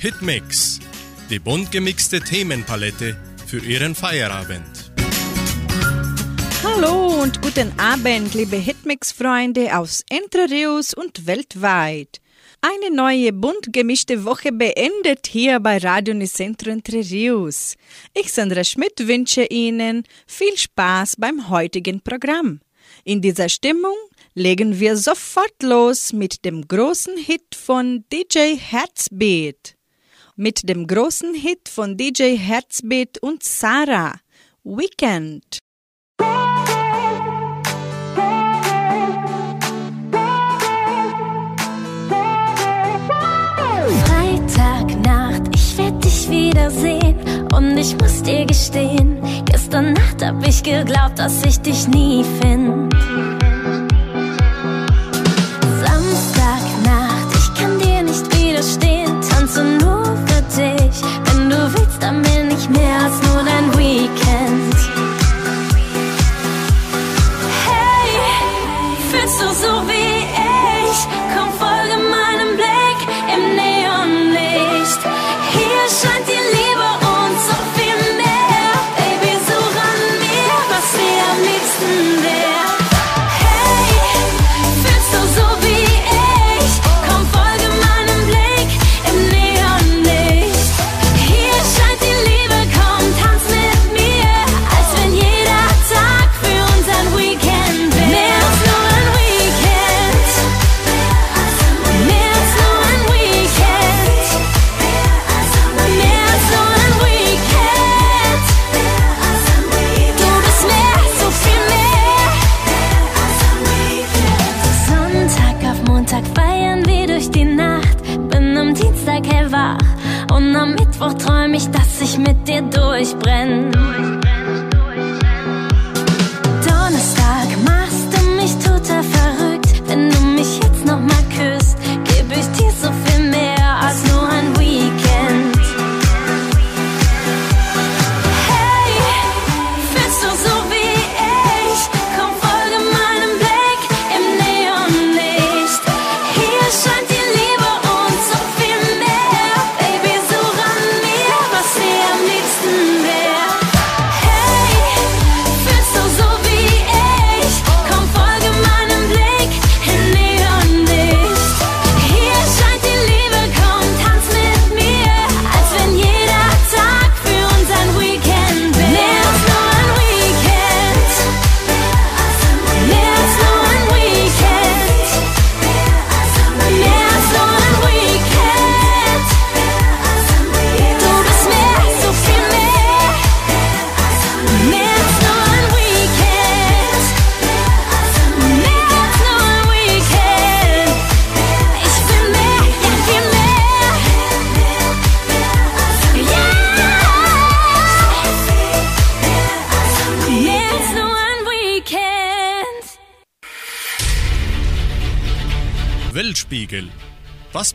Hitmix, die bunt gemixte Themenpalette für Ihren Feierabend. Hallo und guten Abend, liebe Hitmix-Freunde aus Entre Rios und weltweit. Eine neue bunt gemischte Woche beendet hier bei Radio Nicentro Entre Rios. Ich, Sandra Schmidt, wünsche Ihnen viel Spaß beim heutigen Programm. In dieser Stimmung legen wir sofort los mit dem großen Hit von DJ Herzbeat. Mit dem großen Hit von DJ Herzbeat und Sarah, Weekend. Freitagnacht, ich werd dich wiedersehen und ich muss dir gestehen, gestern Nacht hab ich geglaubt, dass ich dich nie find. Was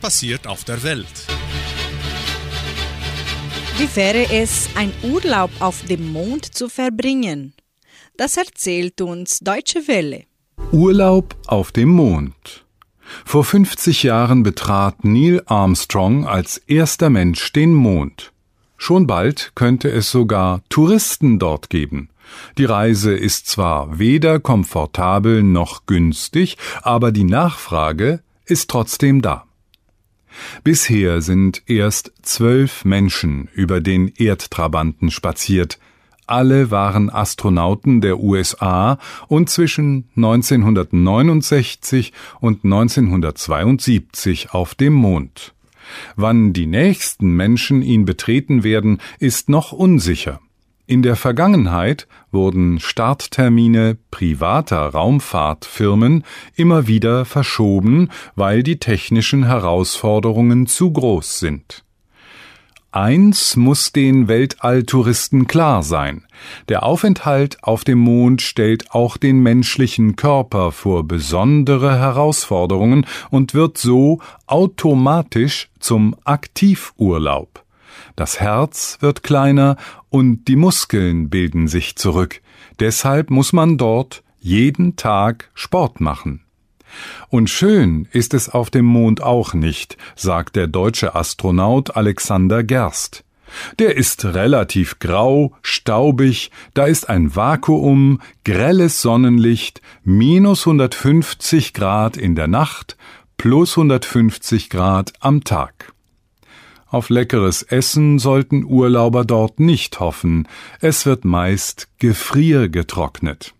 passiert auf der Welt? Wie wäre es, ein Urlaub auf dem Mond zu verbringen? Das erzählt uns Deutsche Welle. Urlaub auf dem Mond. Vor 50 Jahren betrat Neil Armstrong als erster Mensch den Mond. Schon bald könnte es sogar Touristen dort geben. Die Reise ist zwar weder komfortabel noch günstig, aber die Nachfrage ist trotzdem da. Bisher sind erst zwölf Menschen über den Erdtrabanten spaziert. Alle waren Astronauten der USA und zwischen 1969 und 1972 auf dem Mond. Wann die nächsten Menschen ihn betreten werden, ist noch unsicher. In der Vergangenheit wurden Starttermine privater Raumfahrtfirmen immer wieder verschoben, weil die technischen Herausforderungen zu groß sind. Eins muss den Weltalltouristen klar sein. Der Aufenthalt auf dem Mond stellt auch den menschlichen Körper vor besondere Herausforderungen und wird so automatisch zum Aktivurlaub. Das Herz wird kleiner und die Muskeln bilden sich zurück. Deshalb muss man dort jeden Tag Sport machen. Und schön ist es auf dem Mond auch nicht, sagt der deutsche Astronaut Alexander Gerst. Der ist relativ grau, staubig, da ist ein Vakuum, grelles Sonnenlicht, minus 150 Grad in der Nacht, plus 150 Grad am Tag. Auf leckeres Essen sollten Urlauber dort nicht hoffen, es wird meist gefriergetrocknet.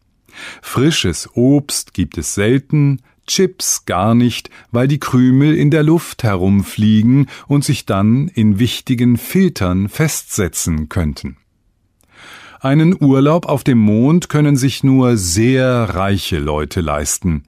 Frisches Obst gibt es selten, Chips gar nicht, weil die Krümel in der Luft herumfliegen und sich dann in wichtigen Filtern festsetzen könnten. Einen Urlaub auf dem Mond können sich nur sehr reiche Leute leisten.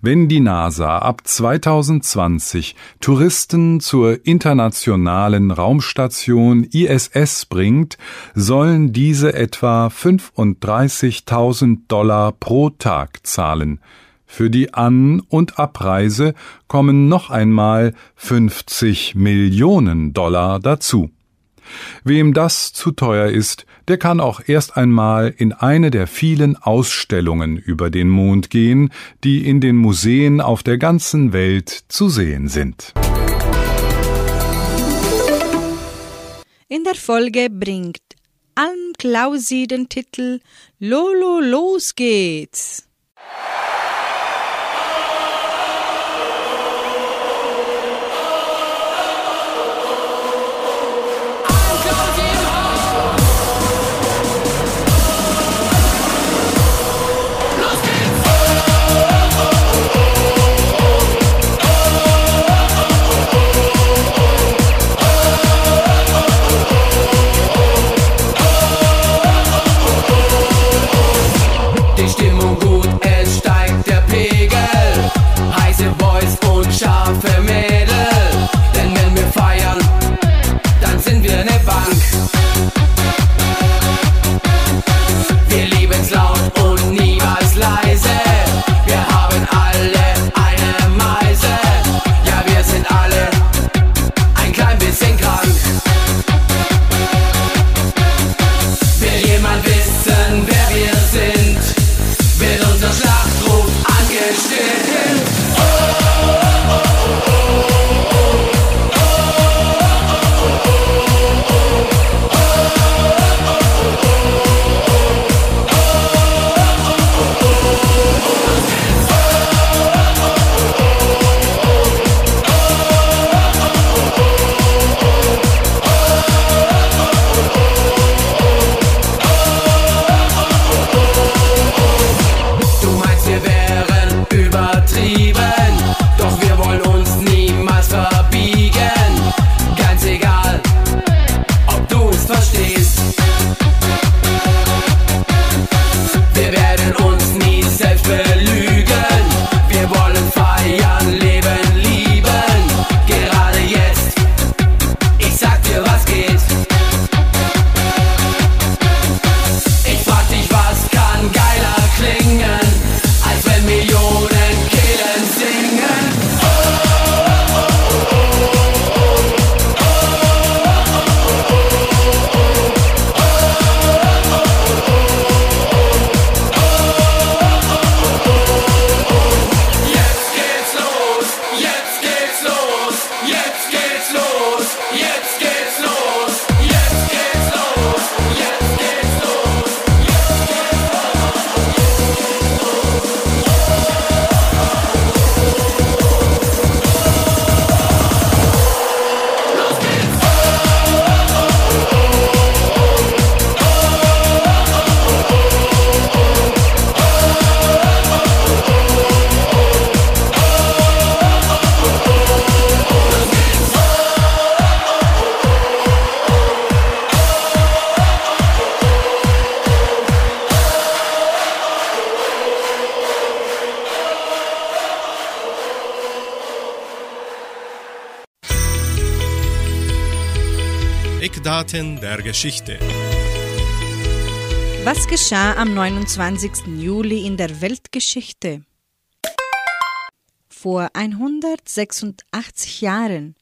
Wenn die NASA ab 2020 Touristen zur internationalen Raumstation ISS bringt, sollen diese etwa 35.000 Dollar pro Tag zahlen. Für die An- und Abreise kommen noch einmal 50 Millionen Dollar dazu. Wem das zu teuer ist, der kann auch erst einmal in eine der vielen Ausstellungen über den Mond gehen, die in den Museen auf der ganzen Welt zu sehen sind. In der Folge bringt Alm Klausi den Titel Lolo, los geht's! Eckdaten der Geschichte. Was geschah am 29. Juli in der Weltgeschichte? Vor 186 Jahren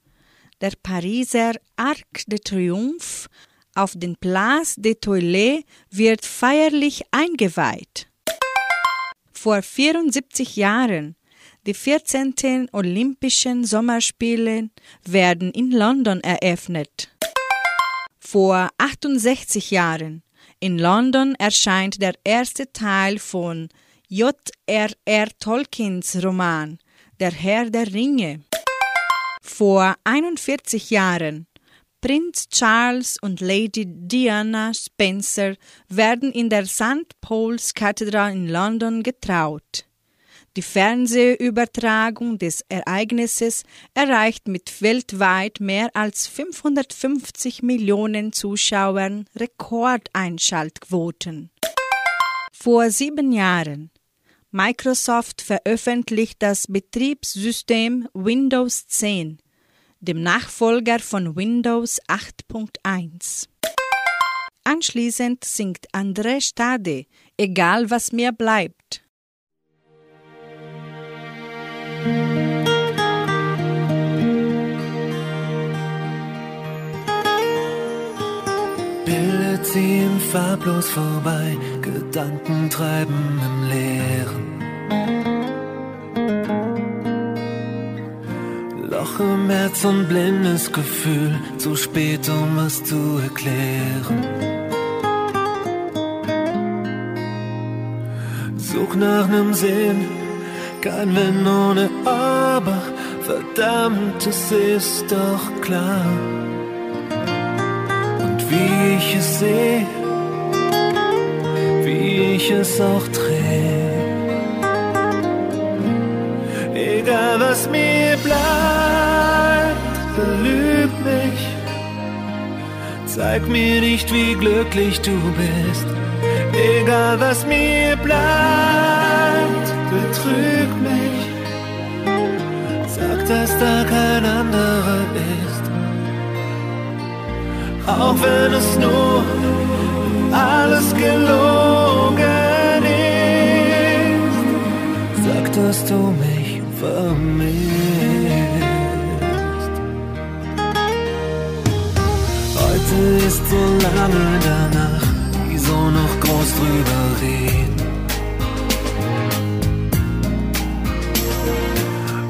der Pariser Arc de Triomphe auf den Place des Toilettes wird feierlich eingeweiht. Vor 74 Jahren Die 14. Olympischen Sommerspiele werden in London eröffnet. Vor 68 Jahren in London erscheint der erste Teil von J.R.R. Tolkiens Roman Der Herr der Ringe. Vor 41 Jahren Prinz Charles und Lady Diana Spencer werden in der St. Paul's Cathedral in London getraut. Die Fernsehübertragung des Ereignisses erreicht mit weltweit mehr als 550 Millionen Zuschauern Rekordeinschaltquoten. Vor sieben Jahren Microsoft veröffentlicht das Betriebssystem Windows 10, dem Nachfolger von Windows 8.1. Anschließend singt André Stade, egal was mir bleibt. Ziehen farblos vorbei, Gedanken treiben im Leeren. Loch im Herz und blindes Gefühl, zu spät, um was zu erklären. Such nach nem Sinn, kein Wenn ohne Aber, verdammt, es ist doch klar. Wie ich es sehe, wie ich es auch drehe. Egal was mir bleibt, belüg mich. Zeig mir nicht, wie glücklich du bist. Egal was mir bleibt, betrüg mich. Sag, dass da kein anderer ist. Auch wenn es nur alles gelogen ist. Sag, dass du mich vermisst. Heute ist so lange danach, wieso noch groß drüber reden?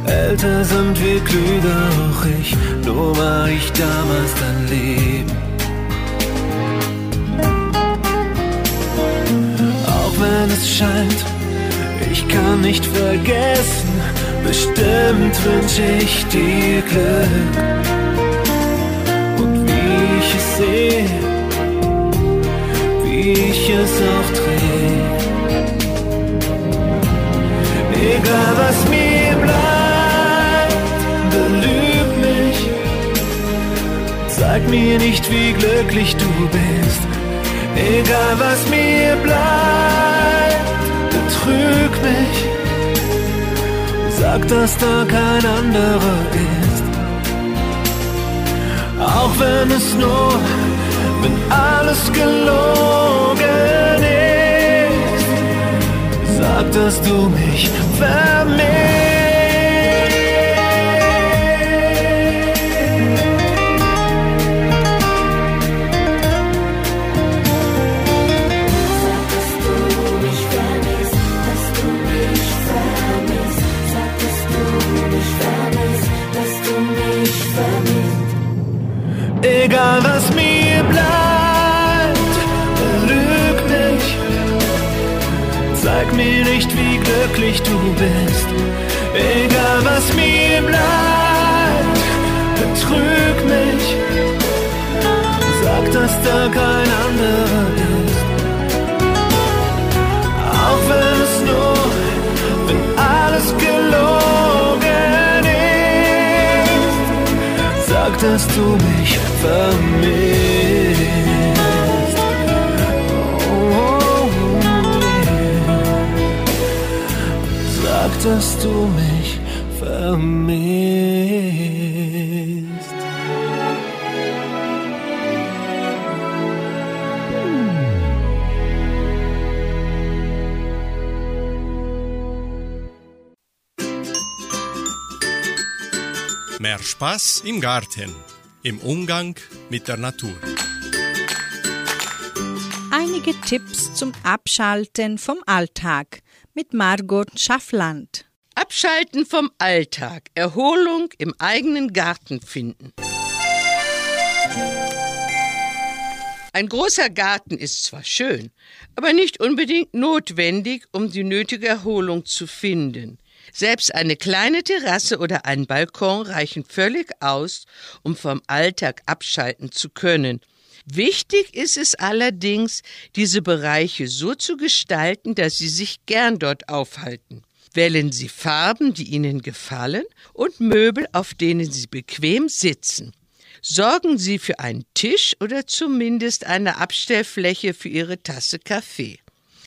Älter sind wir klüger, auch ich, nur war ich damals dein Leben. Wenn es scheint, ich kann nicht vergessen, bestimmt wünsch ich dir Glück. Und wie ich es sehe, wie ich es auch drehe. Egal was mir bleibt, belüg mich. Zeig mir nicht, wie glücklich du bist. Egal was mir bleibt, betrüg mich. Sag, dass da kein anderer ist. Auch wenn es nur, wenn alles gelogen ist. Sag, dass du mich vermisst. Mir nicht, wie glücklich du bist. Egal was mir bleibt, betrüg mich. Sag, dass da kein anderer ist. Auch wenn es nur, wenn alles gelogen ist. Sag, dass du mich vermisst. Dass du mich vermisst. Mehr Spaß im Garten, im Umgang mit der Natur. Einige Tipps zum Abschalten vom Alltag mit Margot Schaffland. Abschalten vom Alltag, Erholung im eigenen Garten finden. Ein großer Garten ist zwar schön, aber nicht unbedingt notwendig, um die nötige Erholung zu finden. Selbst eine kleine Terrasse oder ein Balkon reichen völlig aus, um vom Alltag abschalten zu können. Wichtig ist es allerdings, diese Bereiche so zu gestalten, dass Sie sich gern dort aufhalten. Wählen Sie Farben, die Ihnen gefallen, und Möbel, auf denen Sie bequem sitzen. Sorgen Sie für einen Tisch oder zumindest eine Abstellfläche für Ihre Tasse Kaffee.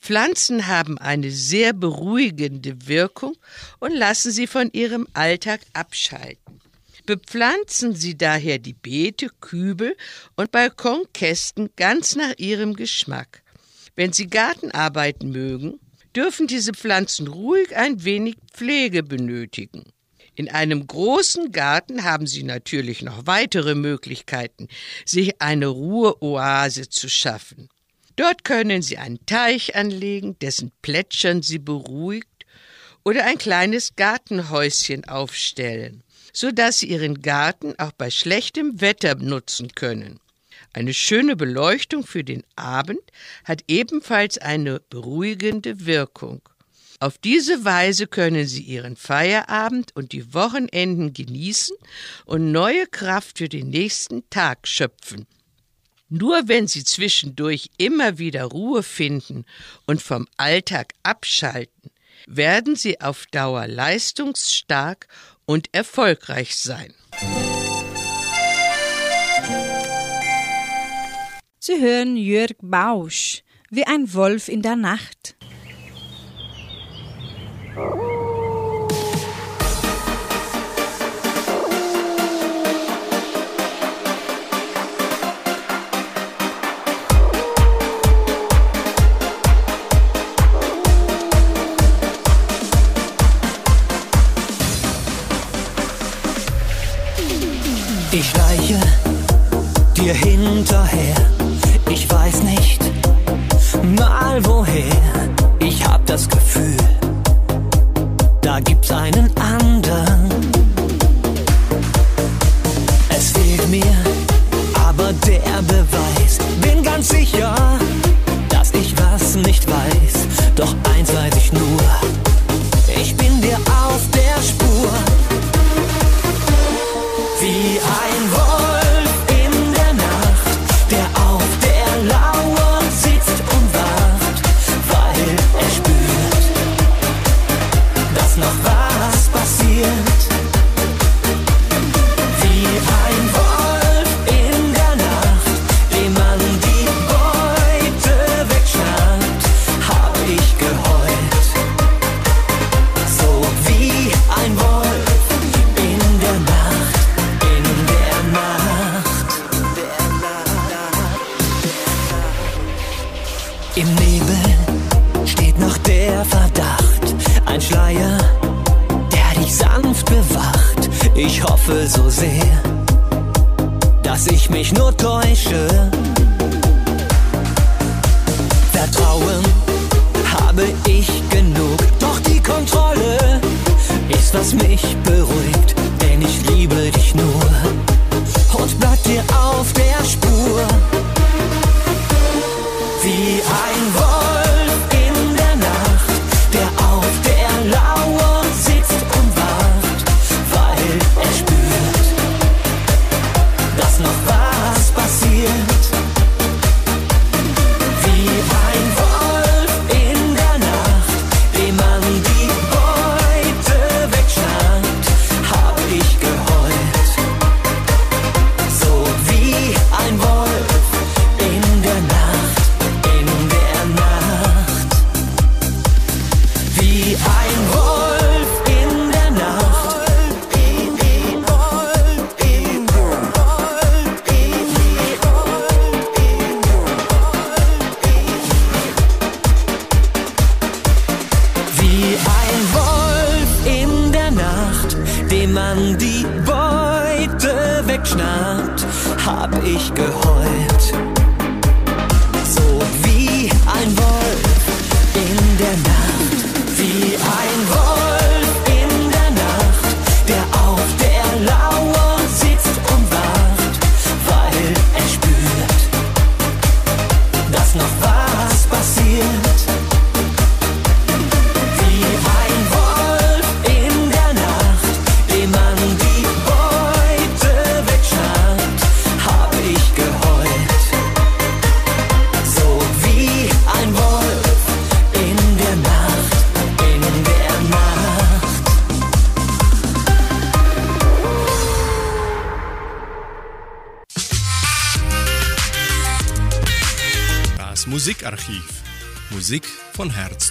Pflanzen haben eine sehr beruhigende Wirkung und lassen Sie von Ihrem Alltag abschalten. Bepflanzen Sie daher die Beete, Kübel und Balkonkästen ganz nach Ihrem Geschmack. Wenn Sie Gartenarbeiten mögen, dürfen diese Pflanzen ruhig ein wenig Pflege benötigen. In einem großen Garten haben Sie natürlich noch weitere Möglichkeiten, sich eine Ruheoase zu schaffen. Dort können Sie einen Teich anlegen, dessen Plätschern Sie beruhigt, oder ein kleines Gartenhäuschen aufstellen, so dass Sie Ihren Garten auch bei schlechtem Wetter nutzen können. Eine schöne Beleuchtung für den Abend hat ebenfalls eine beruhigende Wirkung. Auf diese Weise können Sie Ihren Feierabend und die Wochenenden genießen und neue Kraft für den nächsten Tag schöpfen. Nur wenn Sie zwischendurch immer wieder Ruhe finden und vom Alltag abschalten, werden Sie auf Dauer leistungsstark und erfolgreich sein. Sie hören Jörg Bausch, wie ein Wolf in der Nacht.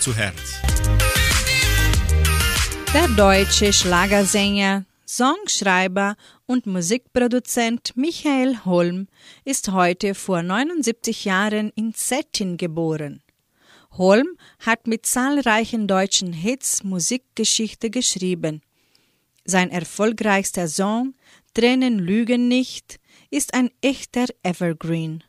Zu Herz. Der deutsche Schlagersänger, Songschreiber und Musikproduzent Michael Holm ist heute vor 79 Jahren in Stettin geboren. Holm hat mit zahlreichen deutschen Hits Musikgeschichte geschrieben. Sein erfolgreichster Song Tränen lügen nicht ist ein echter Evergreen.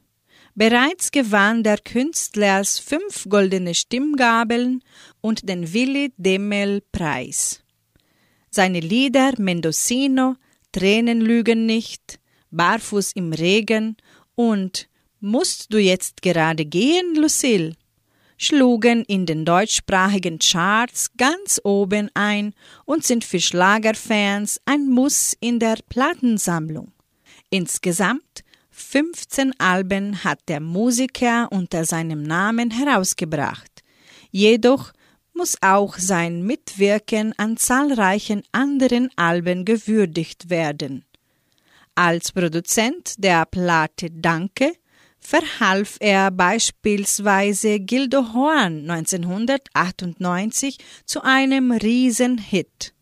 Bereits gewann der Künstler fünf goldene Stimmgabeln und den Willi Demel Preis. Seine Lieder Mendocino, Tränen lügen nicht, Barfuß im Regen und Musst du jetzt gerade gehen, Lucille? schlugen in den deutschsprachigen Charts ganz oben ein und sind für Schlagerfans ein Muss in der Plattensammlung. Insgesamt 15 Alben hat der Musiker unter seinem Namen herausgebracht. Jedoch muss auch sein Mitwirken an zahlreichen anderen Alben gewürdigt werden. Als Produzent der Platte Danke verhalf er beispielsweise Gildo Horn 1998 zu einem Riesenhit.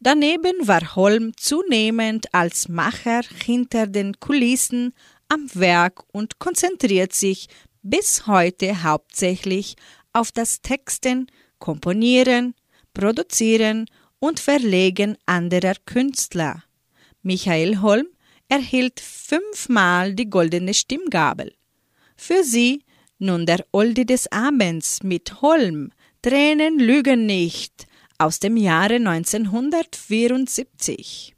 Daneben war Holm zunehmend als Macher hinter den Kulissen am Werk und konzentriert sich bis heute hauptsächlich auf das Texten, Komponieren, Produzieren und Verlegen anderer Künstler. Michael Holm erhielt fünfmal die goldene Stimmgabel. Für sie nun der Oldie des Abends mit Holm, Tränen lügen nicht, aus dem Jahre 1974.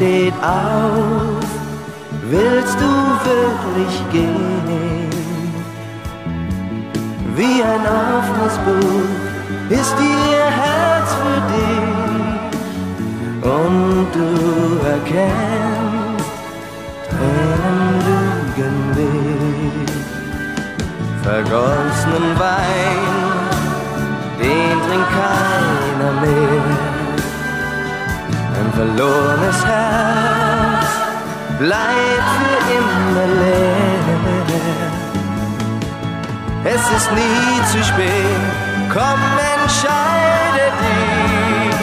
steht auf, willst du wirklich gehen? Wie ein offenes Buch ist ihr Herz für dich und du erkennst, Tränen lügen nicht. Vergossenen Wein, den trinkt keiner mehr. Verlorenes Herz bleibt für immer leer. Es ist nie zu spät, komm, entscheide dich.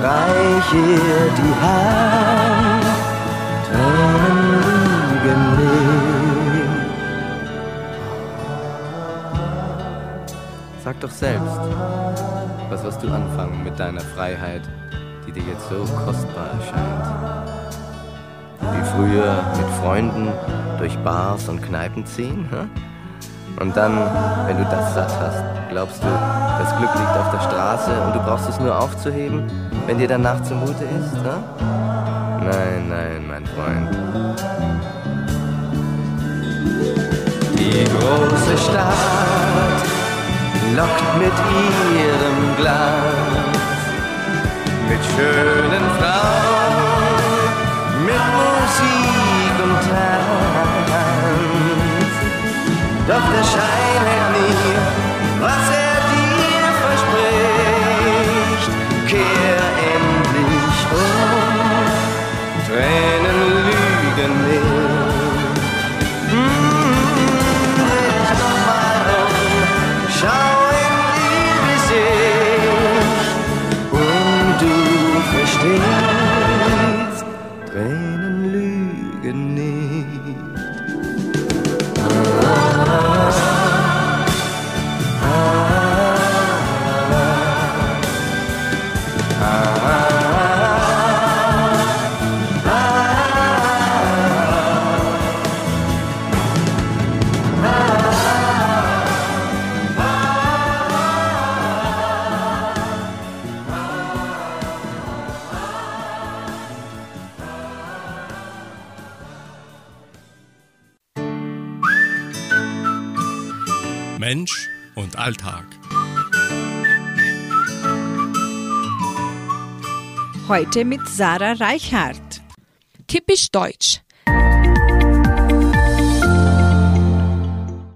Reich ihr die Hand, Tränen nicht. Sag doch selbst, was wirst du anfangen mit deiner Freiheit, die dir jetzt so kostbar erscheint? Wie früher mit Freunden durch Bars und Kneipen ziehen? Hä? Und dann, wenn du das satt hast, glaubst du, das Glück liegt auf der Straße und du brauchst es nur aufzuheben, wenn dir danach zumute ist? Hä? Nein, nein, mein Freund. Die große Stadt lockt mit ihrem Glanz, mit schönen Frauen, mit Musik und Tanz. Doch der Schein hält nie, was er Alltag. Heute mit Sarah Reichhardt. Typisch deutsch.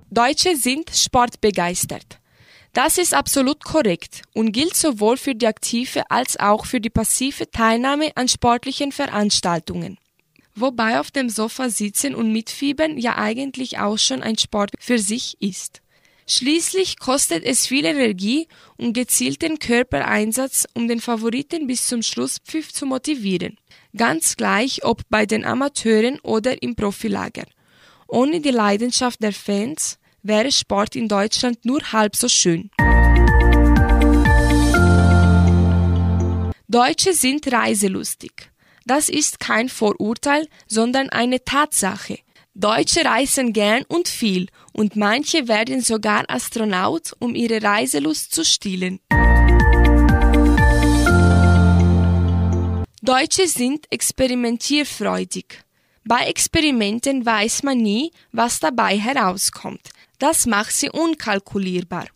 Deutsche sind sportbegeistert. Das ist absolut korrekt und gilt sowohl für die aktive als auch für die passive Teilnahme an sportlichen Veranstaltungen. Wobei auf dem Sofa sitzen und mitfiebern ja eigentlich auch schon ein Sport für sich ist. Schließlich kostet es viel Energie und gezielten Körpereinsatz, um den Favoriten bis zum Schlusspfiff zu motivieren. Ganz gleich, ob bei den Amateuren oder im Profilager. Ohne die Leidenschaft der Fans wäre Sport in Deutschland nur halb so schön. Deutsche sind reiselustig. Das ist kein Vorurteil, sondern eine Tatsache. Deutsche reisen gern und viel und manche werden sogar Astronaut, um ihre Reiselust zu stillen. Deutsche sind experimentierfreudig. Bei Experimenten weiß man nie, was dabei herauskommt. Das macht sie unkalkulierbar.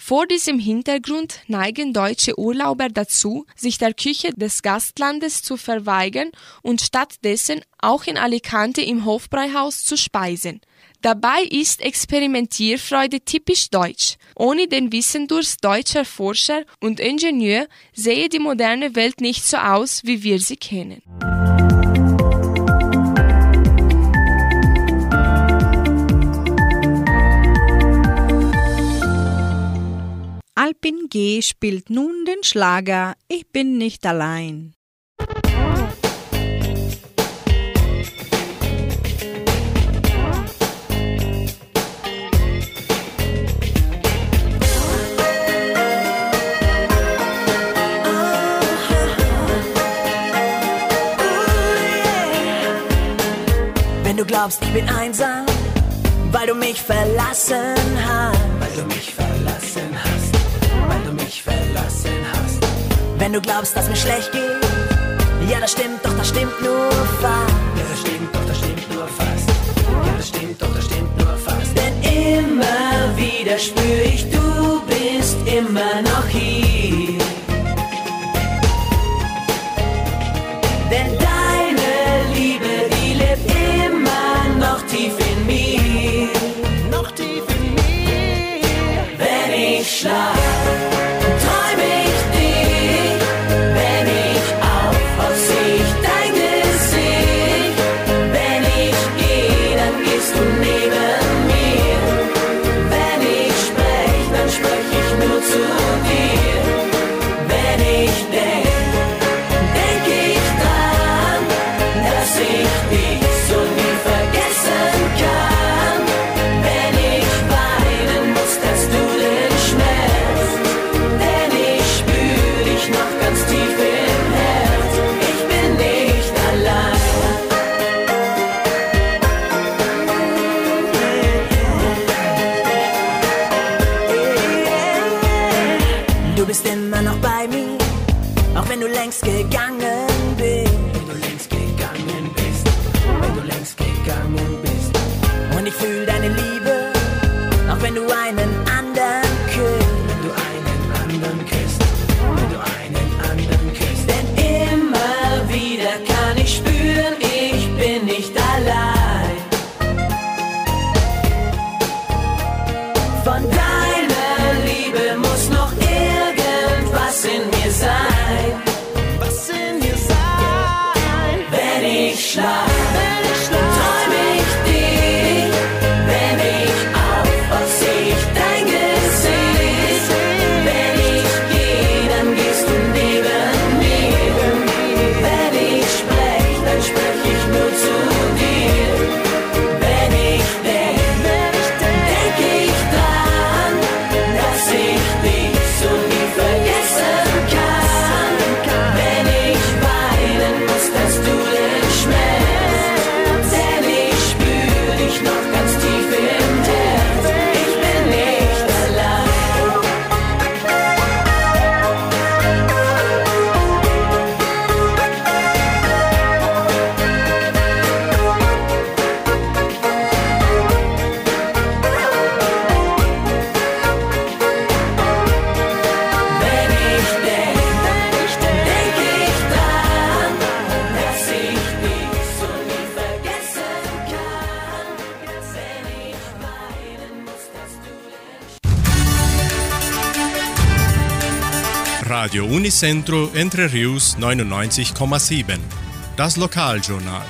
Vor diesem Hintergrund neigen deutsche Urlauber dazu, sich der Küche des Gastlandes zu verweigern und stattdessen auch in Alicante im Hofbräuhaus zu speisen. Dabei ist Experimentierfreude typisch deutsch. Ohne den Wissendurst deutscher Forscher und Ingenieur sähe die moderne Welt nicht so aus, wie wir sie kennen. Alpin G spielt nun den Schlager Ich bin nicht allein. Wenn du glaubst, ich bin einsam, weil du mich verlassen hast. Weil du mich verlassen Wenn du glaubst, dass mir schlecht geht, ja, das stimmt, doch das stimmt nur fast. Ja, das stimmt, doch das stimmt nur fast. Ja, das stimmt, doch das stimmt nur fast. Denn immer wieder spür ich, du bist immer noch hier. Unicentro Entre Rius 99,7. Das Lokaljournal.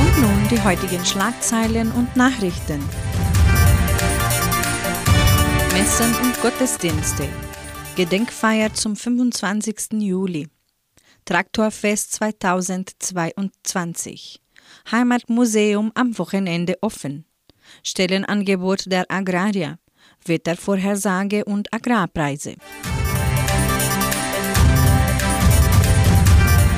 Und nun die heutigen Schlagzeilen und Nachrichten. Messen und Gottesdienste. Gedenkfeier zum 25. Juli. Traktorfest 2022. Heimatmuseum am Wochenende offen. Stellenangebot der Agrarier. Wettervorhersage und Agrarpreise.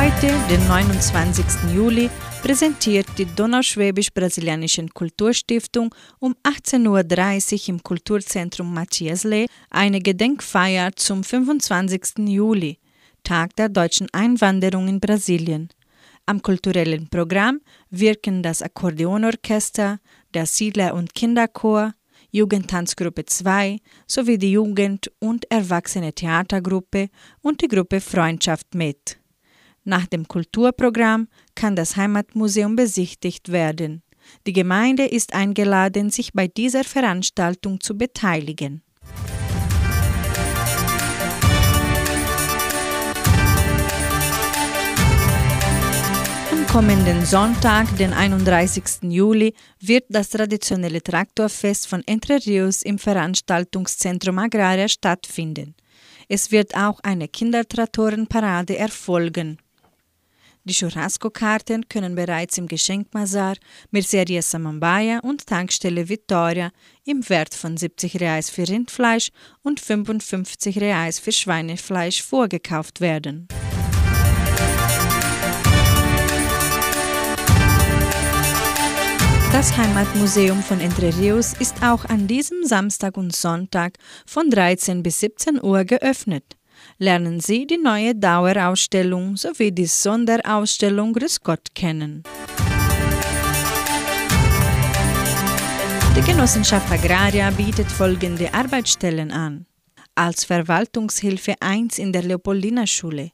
Heute, den 29. Juli, präsentiert die Donauschwäbisch-Brasilianischen Kulturstiftung um 18.30 Uhr im Kulturzentrum Matthias Lee eine Gedenkfeier zum 25. Juli, Tag der deutschen Einwanderung in Brasilien. Am kulturellen Programm wirken das Akkordeonorchester, der Siedler- und Kinderchor, Jugendtanzgruppe 2 sowie die Jugend- und Erwachsene Theatergruppe und die Gruppe Freundschaft mit. Nach dem Kulturprogramm kann das Heimatmuseum besichtigt werden. Die Gemeinde ist eingeladen, sich bei dieser Veranstaltung zu beteiligen. Am kommenden Sonntag, den 31. Juli, wird das traditionelle Traktorfest von Entre Rios im Veranstaltungszentrum Agraria stattfinden. Es wird auch eine Kindertraktorenparade erfolgen. Die Churrasco-Karten können bereits im Geschenkbazar Merceria Samambaia und Tankstelle Vittoria im Wert von 70 Reais für Rindfleisch und 55 Reais für Schweinefleisch vorgekauft werden. Das Heimatmuseum von Entre Rios ist auch an diesem Samstag und Sonntag von 13 bis 17 Uhr geöffnet. Lernen Sie die neue Dauerausstellung sowie die Sonderausstellung Grüß Gott kennen. Die Genossenschaft Agraria bietet folgende Arbeitsstellen an. Als Verwaltungshilfe 1 in der Leopoldina-Schule.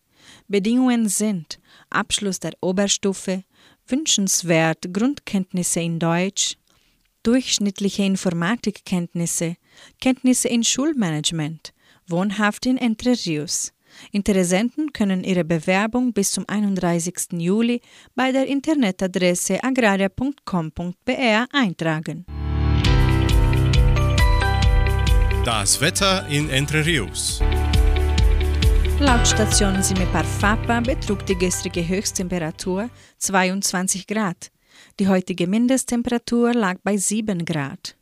Bedingungen sind Abschluss der Oberstufe, wünschenswert Grundkenntnisse in Deutsch, durchschnittliche Informatikkenntnisse, Kenntnisse in Schulmanagement, wohnhaft in Entre Rios. Interessenten können ihre Bewerbung bis zum 31. Juli bei der Internetadresse agraria.com.br eintragen. Das Wetter in Entre Rios. Laut Station Simepar Fapa betrug die gestrige Höchsttemperatur 22 Grad. Die heutige Mindesttemperatur lag bei 7 Grad.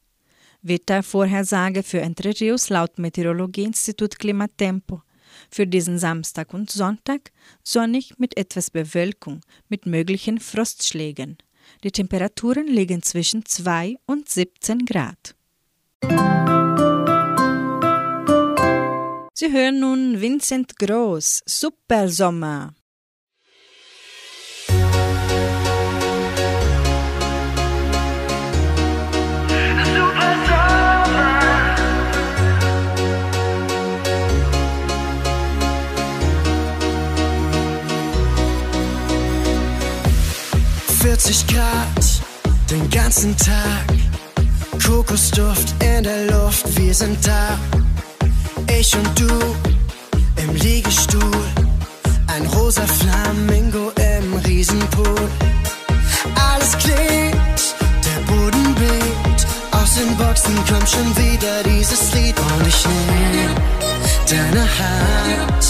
Wettervorhersage für Entre Rios laut Meteorologieinstitut Klimatempo. Für diesen Samstag und Sonntag sonnig mit etwas Bewölkung, mit möglichen Frostschlägen. Die Temperaturen liegen zwischen 2 und 17 Grad. Sie hören nun Vincent Groß, Supersommer. 40 Grad den ganzen Tag. Kokosduft in der Luft, wir sind da. Ich und du im Liegestuhl. Ein rosa Flamingo im Riesenpool. Alles klingt, der Boden bebt. Aus den Boxen kommt schon wieder dieses Lied. Und ich nehme deine Hand,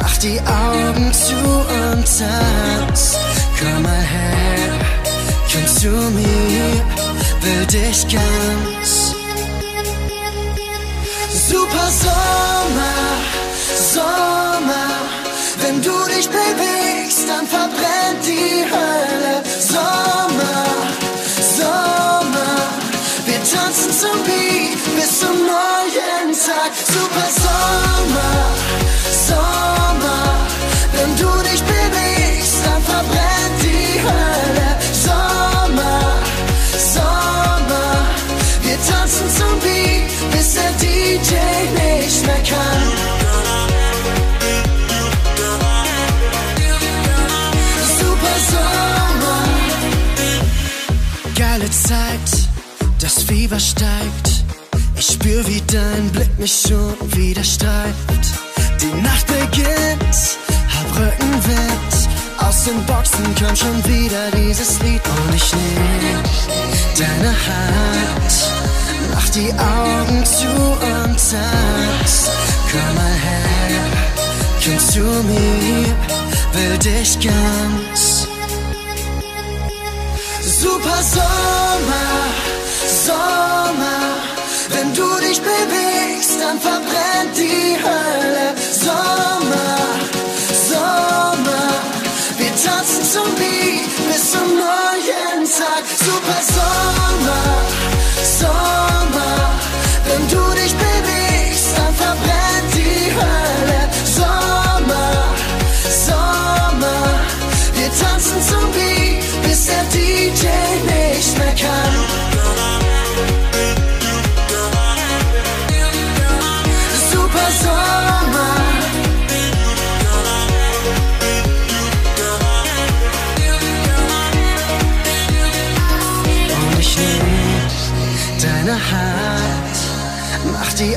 mach die Augen zu und tanz. Komm mal her, komm zu mir, will dich ganz. Super Sommer, Sommer, wenn du dich bewegst, dann verbrennt die Hölle. Sommer, Sommer, wir tanzen zum Beat bis zum neuen Tag. Super Sommer, Sommer. Wenn du dich bewegst, Fieber steigt. Ich spür, wie dein Blick mich schon wieder streift. Die Nacht beginnt, hab Rückenwind. Aus den Boxen kommt schon wieder dieses Lied und ich nehm deine Hand. Mach die Augen zu und tanz. Komm mal her, komm zu mir, will dich ganz. Super Sommer, Sommer. Wenn du dich bewegst, dann verbrennt die Hölle. Sommer, Sommer. Wir tanzen zum Beat bis zum neuen Tag. Super Sommer.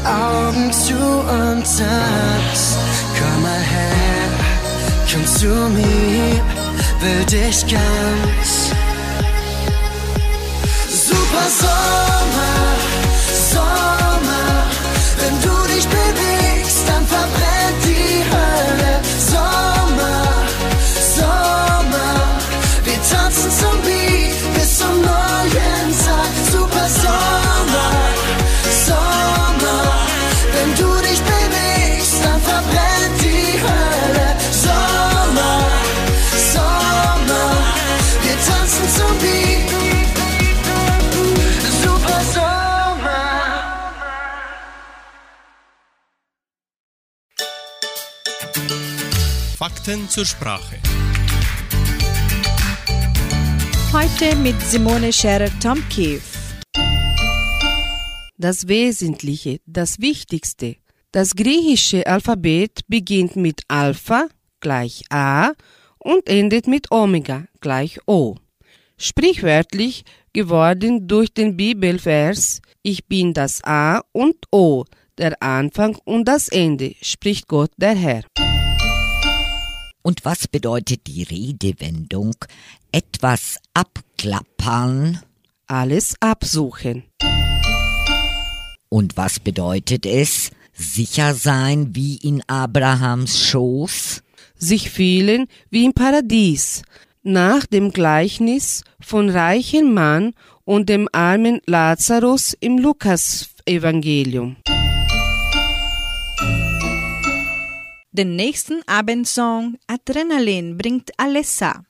Augen zu und tanz. Komm mal her, komm zu mir, will dich ganz. Super Sommer. Fakten zur Sprache. Heute mit Simone Scherer-Tomkiv. Das Wesentliche, das Wichtigste. Das griechische Alphabet beginnt mit Alpha gleich A und endet mit Omega gleich O. Sprichwörtlich geworden durch den Bibelvers Ich bin das A und O, der Anfang und das Ende, spricht Gott der Herr. Und was bedeutet die Redewendung etwas abklappern? Alles absuchen. Und was bedeutet es sicher sein wie in Abrahams Schoß? sich fühlen wie im Paradies, nach dem Gleichnis von reichen Mann und dem armen Lazarus im Lukas-Evangelium. Den nächsten Abendsong Adrenalin bringt Alessa.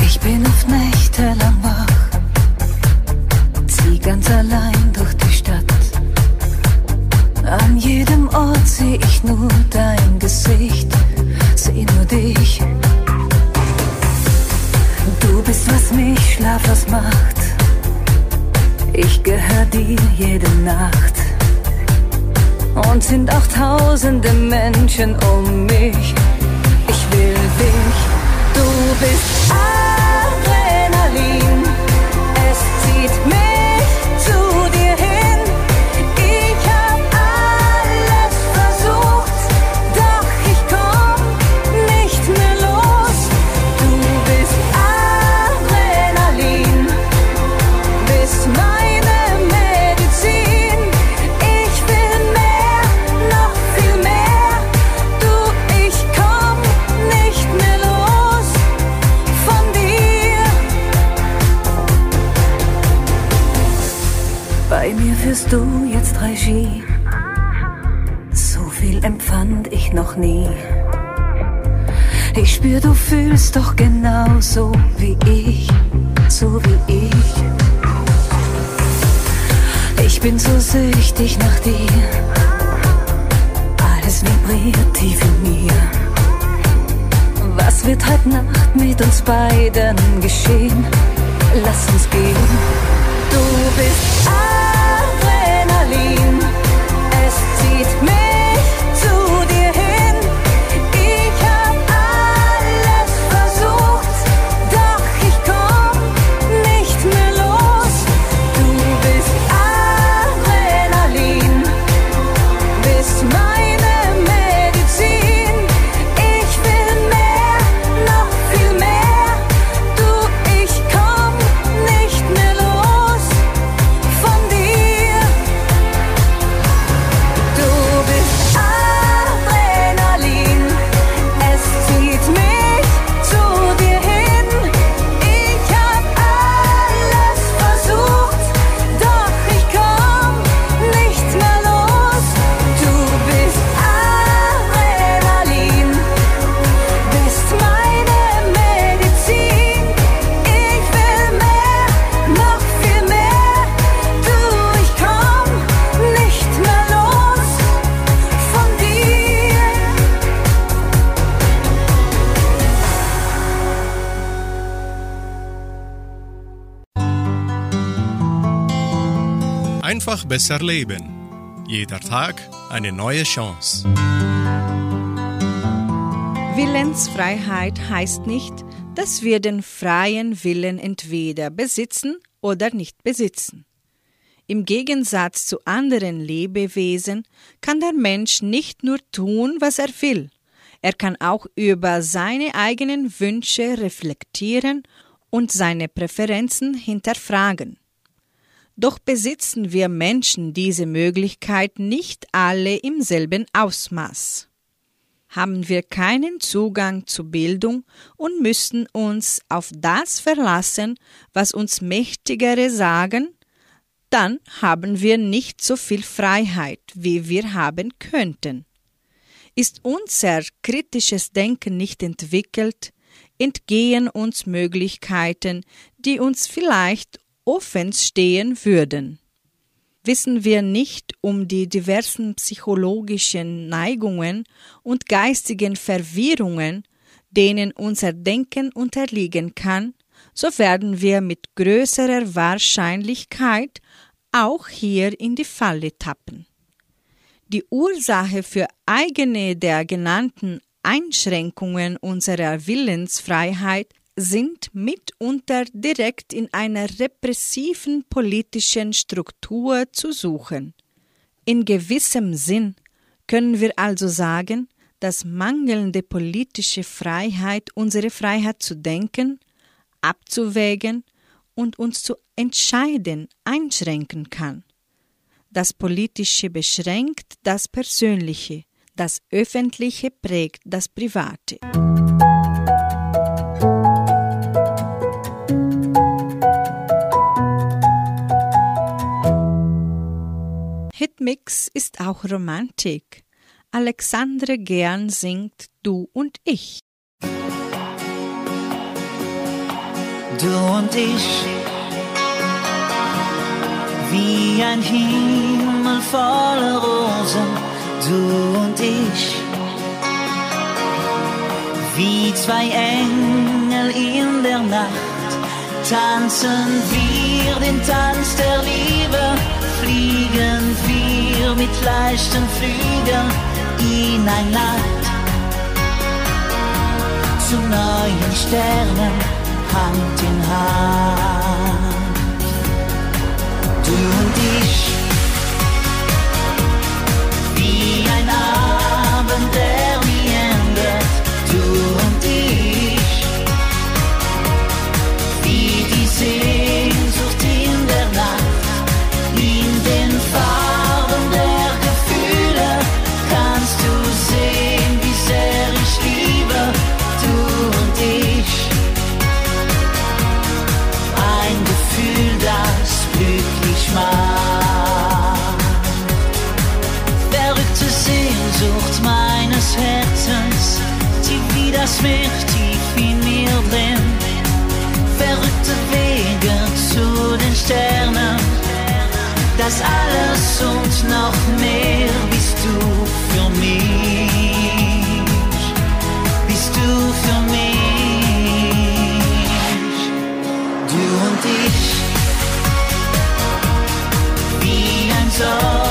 Ich bin oft nächtelang wach, zieh ganz allein durch die Stadt. An jedem Ort seh ich nur dein Gesicht, seh nur dich. Du bist, was mich schlaflos macht. Ich gehör dir jede Nacht. Und sind auch tausende Menschen um mich. Ich will dich, du bist Adrenalin. Es zieht mich jetzt Regie. So viel empfand ich noch nie. Ich spür, du fühlst doch genauso wie ich, so wie ich. Ich bin so süchtig nach dir. Alles vibriert tief in mir. Was wird heute Nacht mit uns beiden geschehen? Lass uns gehen. Du bist besser leben. Jeder Tag eine neue Chance. Willensfreiheit heißt nicht, dass wir den freien Willen entweder besitzen oder nicht besitzen. Im Gegensatz zu anderen Lebewesen kann der Mensch nicht nur tun, was er will, er kann auch über seine eigenen Wünsche reflektieren und seine Präferenzen hinterfragen. Doch besitzen wir Menschen diese Möglichkeit nicht alle im selben Ausmaß. Haben wir keinen Zugang zu Bildung und müssen uns auf das verlassen, was uns Mächtigere sagen, dann haben wir nicht so viel Freiheit, wie wir haben könnten. Ist unser kritisches Denken nicht entwickelt, entgehen uns Möglichkeiten, die uns vielleicht offen stehen würden. Wissen wir nicht um die diversen psychologischen Neigungen und geistigen Verwirrungen, denen unser Denken unterliegen kann, so werden wir mit größerer Wahrscheinlichkeit auch hier in die Falle tappen. Die Ursache für eigene der genannten Einschränkungen unserer Willensfreiheit sind mitunter direkt in einer repressiven politischen Struktur zu suchen. In gewissem Sinn können wir also sagen, dass mangelnde politische Freiheit unsere Freiheit zu denken, abzuwägen und uns zu entscheiden einschränken kann. Das Politische beschränkt das Persönliche, das Öffentliche prägt das Private. Hitmix ist auch Romantik. Alexandre Gern singt Du und ich. Du und ich, wie ein Himmel voller Rosen, du und ich, wie zwei Engel in der Nacht, tanzen wir den Tanz der Liebe, fliegen wir mit leichten Flügeln in ein Land zu neuen Sternen. Hand in Hand. Du und ich, mich tief in mir drin. Verrückte Wege zu den Sternen. Das alles und noch mehr bist du für mich. Bist du für mich. Du und ich. Wie ein Sommertag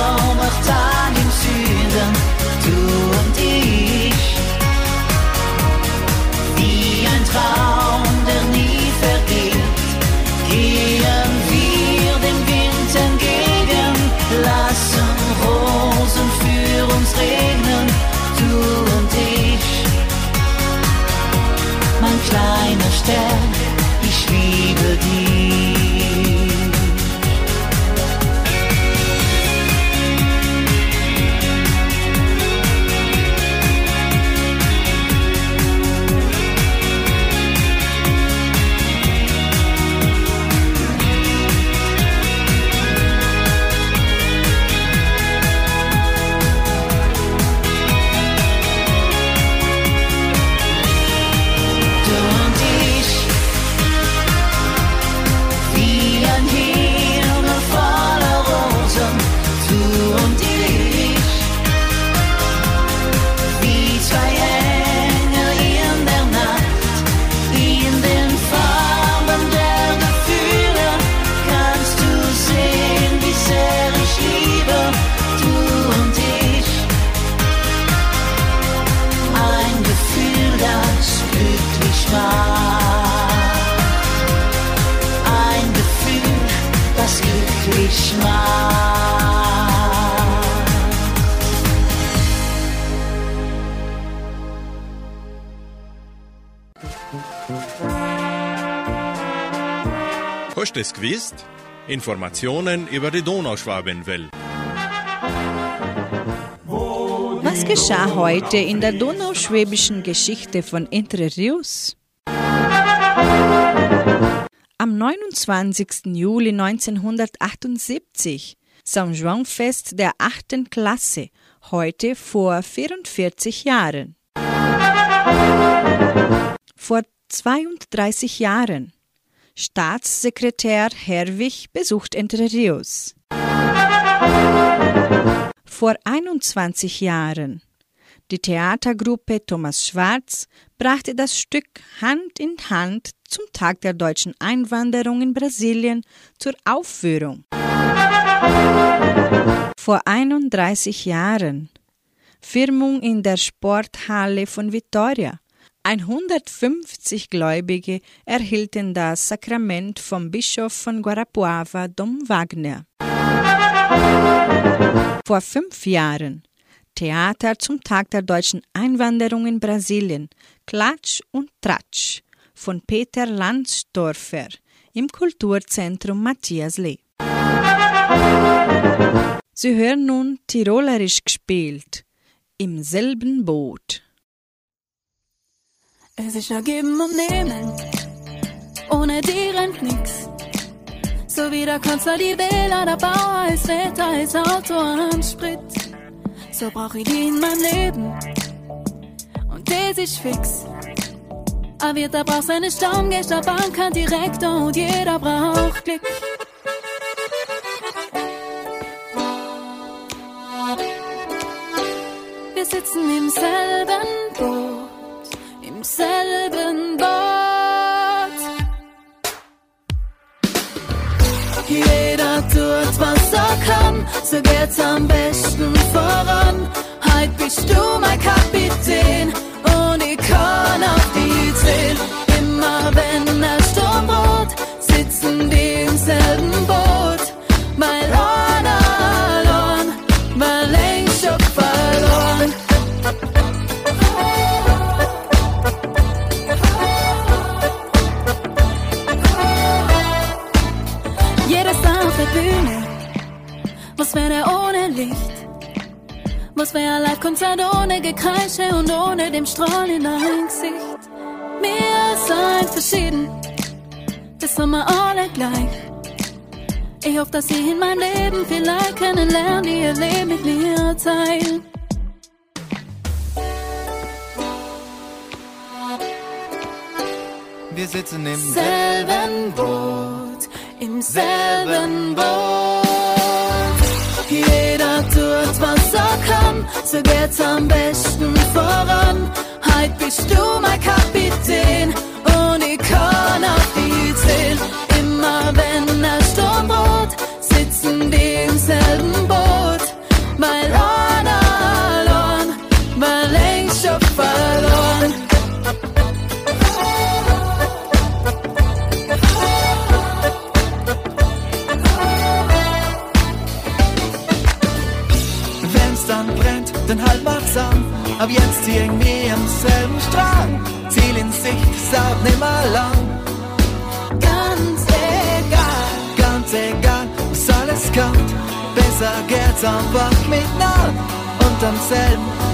Gewusst? Informationen über die Donauschwabenwelle. Was geschah heute in der donauschwäbischen Geschichte von Entre Rios? Am 29. Juli 1978, San Juan-Fest der 8. Klasse, heute vor 44 Jahren. Vor 32 Jahren. Staatssekretär Herwig besucht Entre Rios. Vor 21 Jahren. Die Theatergruppe Thomas Schwarz brachte das Stück Hand in Hand zum Tag der deutschen Einwanderung in Brasilien zur Aufführung. Vor 31 Jahren. Firmung in der Sporthalle von Vitoria. 150 Gläubige erhielten das Sakrament vom Bischof von Guarapuava, Dom Wagner. Vor fünf Jahren. Theater zum Tag der deutschen Einwanderung in Brasilien. Klatsch und Tratsch von Peter Landsdorfer im Kulturzentrum Matthias Lee. Sie hören nun Tirolerisch gespielt. Im selben Boot. Es ist ja geben und nehmen, ohne die rennt nix. So wie der Kanzler die Wähler, der Bauer, als Wetter, als Auto an Sprit. So brauch ich die in meinem Leben und das ist fix. Aber wird da braucht seine Stammgäste, Bank kann direkt und jeder braucht Glück. Wir sitzen im selben Boot, im selben Boot. Jeder tut, was er kann, so geht's am besten voran. Heut bist du mein Kapitän und ich kann auf die zählen. Immer wenn der Gekreische und ohne dem Strahl in Gesicht. Wir sind verschieden, das sind wir alle gleich. Ich hoffe, dass sie in mein Leben vielleicht kennenlernen, die ihr Leben mit mir teilen. Wir sitzen im selben Boot, im selben Boot. so geht's am besten voran. Heute bist du mein Kapitän und ich kann auf die Zehn. Ab jetzt hängen wir am selben Strang. Ziel in Sicht, saut nimmer lang. Ganz egal, ganz egal, was alles kommt. Besser geht's einfach mit Null und am selben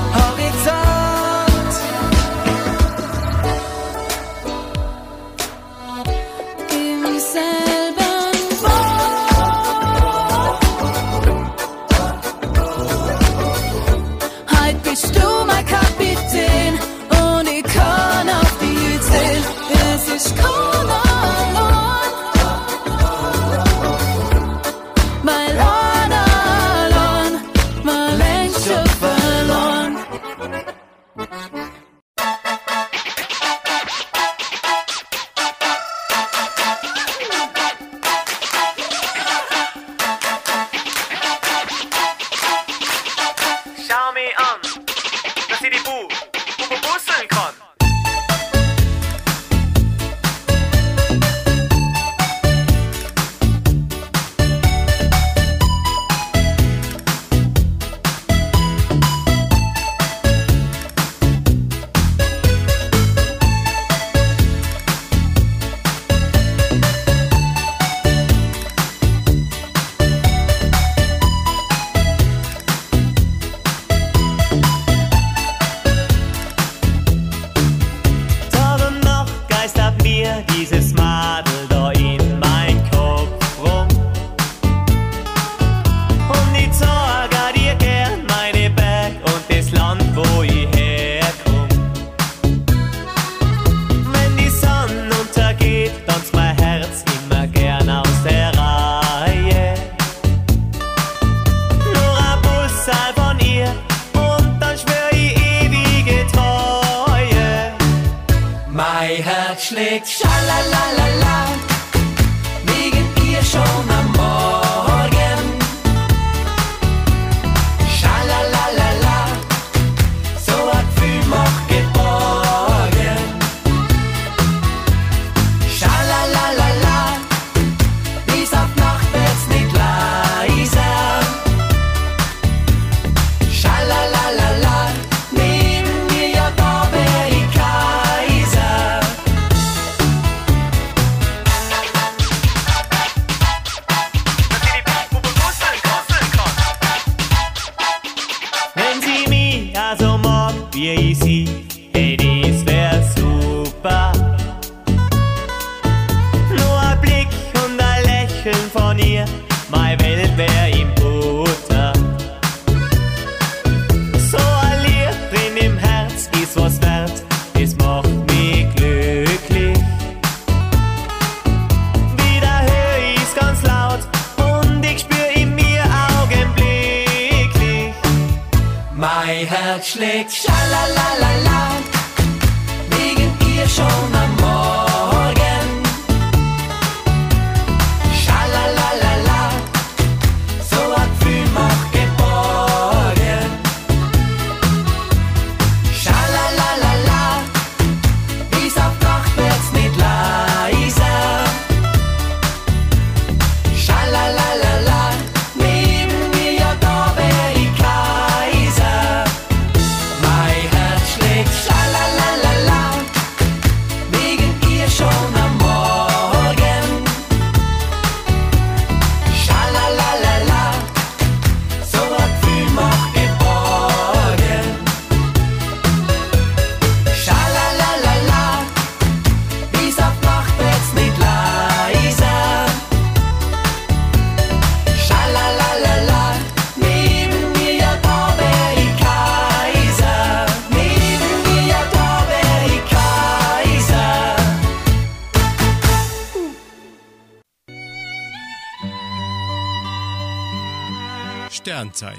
Sternzeit.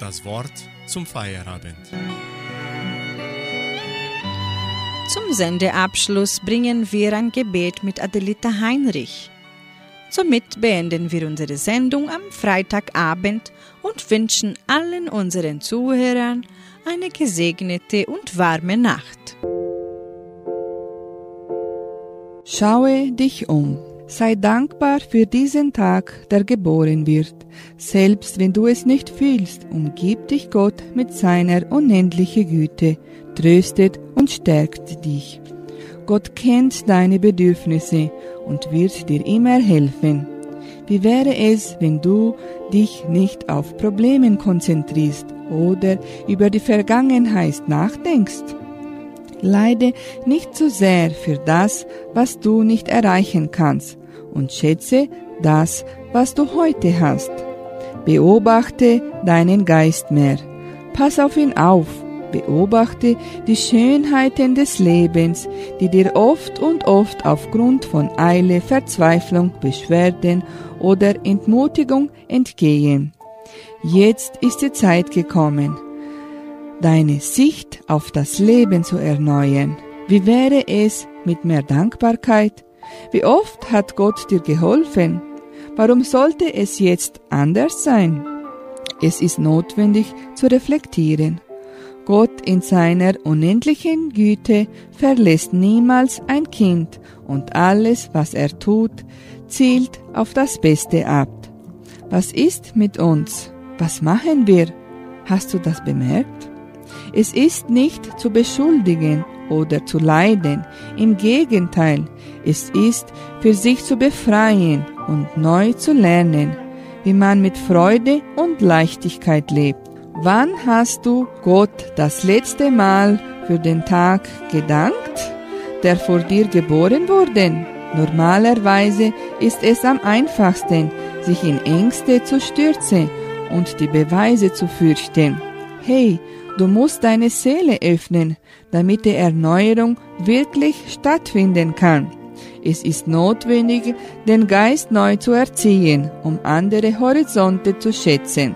Das Wort zum Feierabend. Zum Sendeabschluss bringen wir ein Gebet mit Adelita Heinrich. Somit beenden wir unsere Sendung am Freitagabend und wünschen allen unseren Zuhörern eine gesegnete und warme Nacht. Schaue dich um. Sei dankbar für diesen Tag, der geboren wird. Selbst wenn du es nicht fühlst, umgibt dich Gott mit seiner unendlichen Güte, tröstet und stärkt dich. Gott kennt deine Bedürfnisse und wird dir immer helfen. Wie wäre es, wenn du dich nicht auf Problemen konzentrierst oder über die Vergangenheit nachdenkst? Leide nicht zu sehr für das, was du nicht erreichen kannst, und schätze das, was du heute hast. Beobachte deinen Geist mehr. Pass auf ihn auf. Beobachte die Schönheiten des Lebens, die dir oft und oft aufgrund von Eile, Verzweiflung, Beschwerden oder Entmutigung entgehen. Jetzt ist die Zeit gekommen, deine Sicht auf das Leben zu erneuern. Wie wäre es mit mehr Dankbarkeit? Wie oft hat Gott dir geholfen? Warum sollte es jetzt anders sein? Es ist notwendig zu reflektieren. Gott in seiner unendlichen Güte verlässt niemals ein Kind und alles, was er tut, zielt auf das Beste ab. Was ist mit uns? Was machen wir? Hast du das bemerkt? Es ist nicht zu beschuldigen oder zu leiden, im Gegenteil, es ist für sich zu befreien und neu zu lernen, wie man mit Freude und Leichtigkeit lebt. Wann hast du Gott das letzte Mal für den Tag gedankt, der vor dir geboren wurde? Normalerweise ist es am einfachsten, sich in Ängste zu stürzen und die Beweise zu fürchten. Hey, du musst deine Seele öffnen, damit die Erneuerung wirklich stattfinden kann. Es ist notwendig, den Geist neu zu erziehen, um andere Horizonte zu schätzen.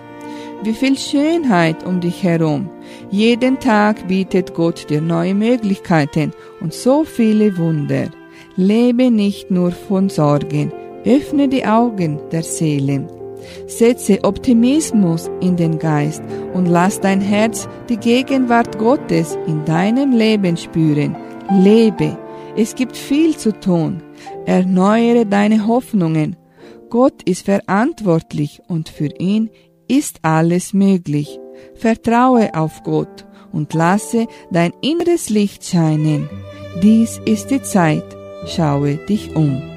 Wie viel Schönheit um dich herum. Jeden Tag bietet Gott dir neue Möglichkeiten und so viele Wunder. Lebe nicht nur von Sorgen, öffne die Augen der Seele. Setze Optimismus in den Geist und lass dein Herz die Gegenwart Gottes in deinem Leben spüren. Lebe, es gibt viel zu tun. Erneuere deine Hoffnungen. Gott ist verantwortlich und für ihn ist alles möglich. Vertraue auf Gott und lasse dein inneres Licht scheinen. Dies ist die Zeit. Schaue dich um.